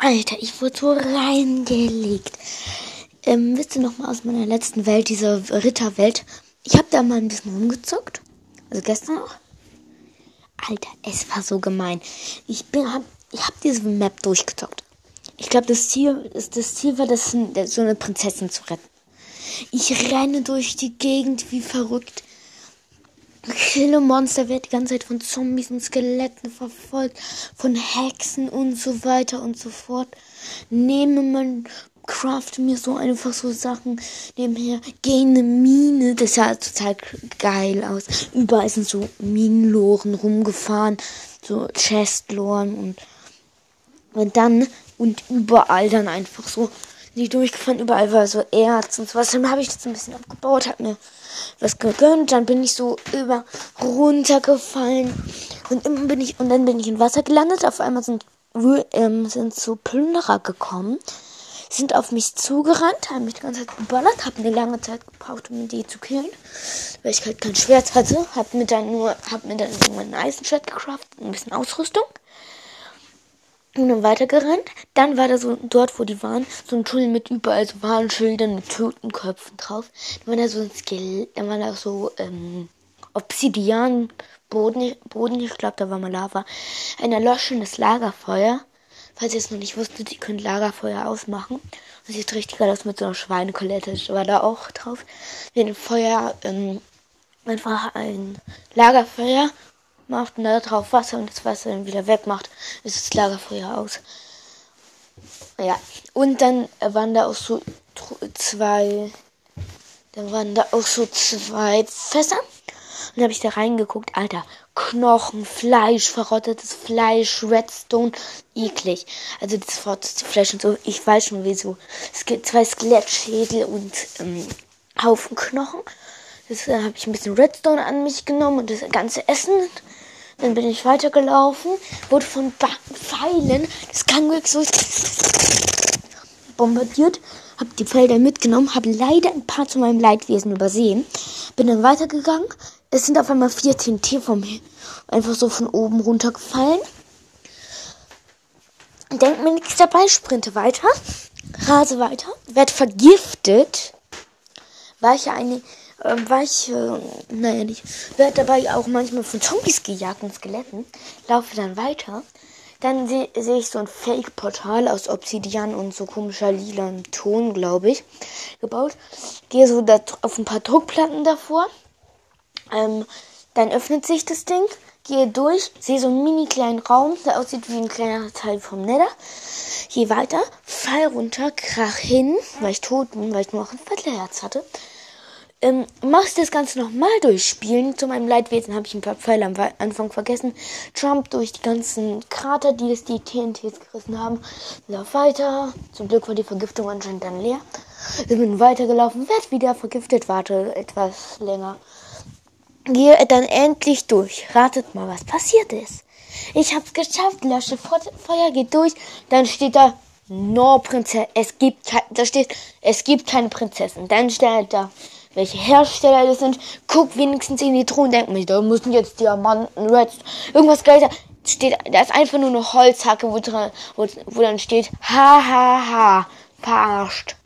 Alter, ich wurde so reingelegt. Ähm, wisst ihr noch mal aus meiner letzten Welt, dieser Ritterwelt? Ich habe da mal ein bisschen rumgezockt. Also gestern noch. Alter, es war so gemein. Ich bin, hab, ich hab diese Map durchgezockt. Ich glaube, das Ziel, das Ziel war, das, so eine Prinzessin zu retten. Ich renne durch die Gegend wie verrückt. Kille Monster wird die ganze Zeit von Zombies und Skeletten verfolgt, von Hexen und so weiter und so fort. Nehme man, craft mir so einfach so Sachen nebenher. Gehe in eine Mine, das sah total geil aus. Überall sind so Minenloren rumgefahren, so Chestloren und, und dann und überall dann einfach so die durchgefahren, überall war so Erz und sowas. Dann habe ich das ein bisschen abgebaut, habe mir was gegönnt, dann bin ich so über runtergefallen und immer bin ich und dann bin ich in Wasser gelandet. Auf einmal sind ähm, sind so Plünderer gekommen, sind auf mich zugerannt, haben mich die ganze Zeit geballert, habe eine lange Zeit gebraucht, um die zu killen, weil ich halt kein Schwert hatte, habe mir dann nur, habe mir dann nur ein Eisenschwert gecraftet, ein bisschen Ausrüstung und dann weitergerannt. Dann war da so dort, wo die waren, so ein Tunnel mit überall so Warnschildern mit Totenköpfen drauf. Dann war da so ein Skelett, dann war da so ähm, Obsidian Boden, Boden ich glaube, da war mal Lava. Ein erloschenes Lagerfeuer. Falls ihr es noch nicht wusstet, ihr könnt Lagerfeuer ausmachen. Das sieht richtig aus mit so einer Schweinekolette. War da auch drauf. Wenn ein Feuer, ähm, einfach ein Lagerfeuer macht und da drauf Wasser und das Wasser dann wieder wegmacht, ist das Lagerfeuer aus. Ja, und dann waren da auch so zwei, dann waren da auch so zwei Fässer. Und dann habe ich da reingeguckt, Alter, Knochen, Fleisch, verrottetes Fleisch, Redstone, eklig. Also das verrottete Fleisch und so, ich weiß schon wieso. Es gibt zwei Skelettschädel und ähm, Haufen Knochen. Das äh, habe ich ein bisschen Redstone an mich genommen und das ganze Essen dann bin ich weitergelaufen, wurde von ba Pfeilen das Gangweg so bombardiert, habe die Felder mitgenommen, habe leider ein paar zu meinem Leidwesen übersehen, bin dann weitergegangen. Es sind auf einmal vier TNT vom einfach so von oben runtergefallen. Denk mir nichts dabei, sprinte weiter, rase weiter, werd vergiftet, weil ich ja eine ähm, war ich, äh, naja, nicht, werde dabei auch manchmal von Zombies gejagt und Skeletten, laufe dann weiter. Dann sehe seh ich so ein Fake-Portal aus Obsidian und so komischer lila Ton, glaube ich, gebaut. Gehe so da auf ein paar Druckplatten davor. Ähm, dann öffnet sich das Ding, gehe durch, sehe so einen mini kleinen Raum, der aussieht wie ein kleiner Teil vom Nether. Gehe weiter, fall runter, krach hin, weil ich tot bin, weil ich nur noch ein Viertelherz hatte ähm, machst das Ganze nochmal durchspielen. Zu meinem Leidwesen habe ich ein paar Pfeile am Anfang vergessen. Jump durch die ganzen Krater, die es die TNTs gerissen haben. Lauf weiter. Zum Glück war die Vergiftung anscheinend dann leer. Ich bin weitergelaufen, werd wieder vergiftet, warte etwas länger. Gehe dann endlich durch. Ratet mal, was passiert ist. Ich hab's geschafft, lösche Feuer, geht durch. Dann steht da, no Prinzessin. Es gibt, da steht, es gibt keine Prinzessin. Dann steht da, welche Hersteller das sind. Guck wenigstens in die Truhe denk mir, da müssen jetzt Diamanten, Reds, irgendwas Geiles. Steht, da ist einfach nur eine Holzhacke, wo, dran, wo, wo dann steht, ha, ha, ha, verarscht.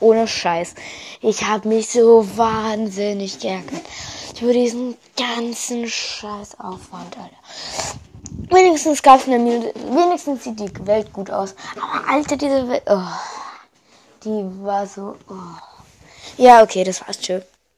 Ohne Scheiß. Ich habe mich so wahnsinnig geärgert. Über diesen ganzen Scheißaufwand, Alter. Wenigstens gab es eine Minute, wenigstens sieht die Welt gut aus. Aber Alter, diese Welt, oh, die war so, oh. Ja, okay, das war's. Tschö.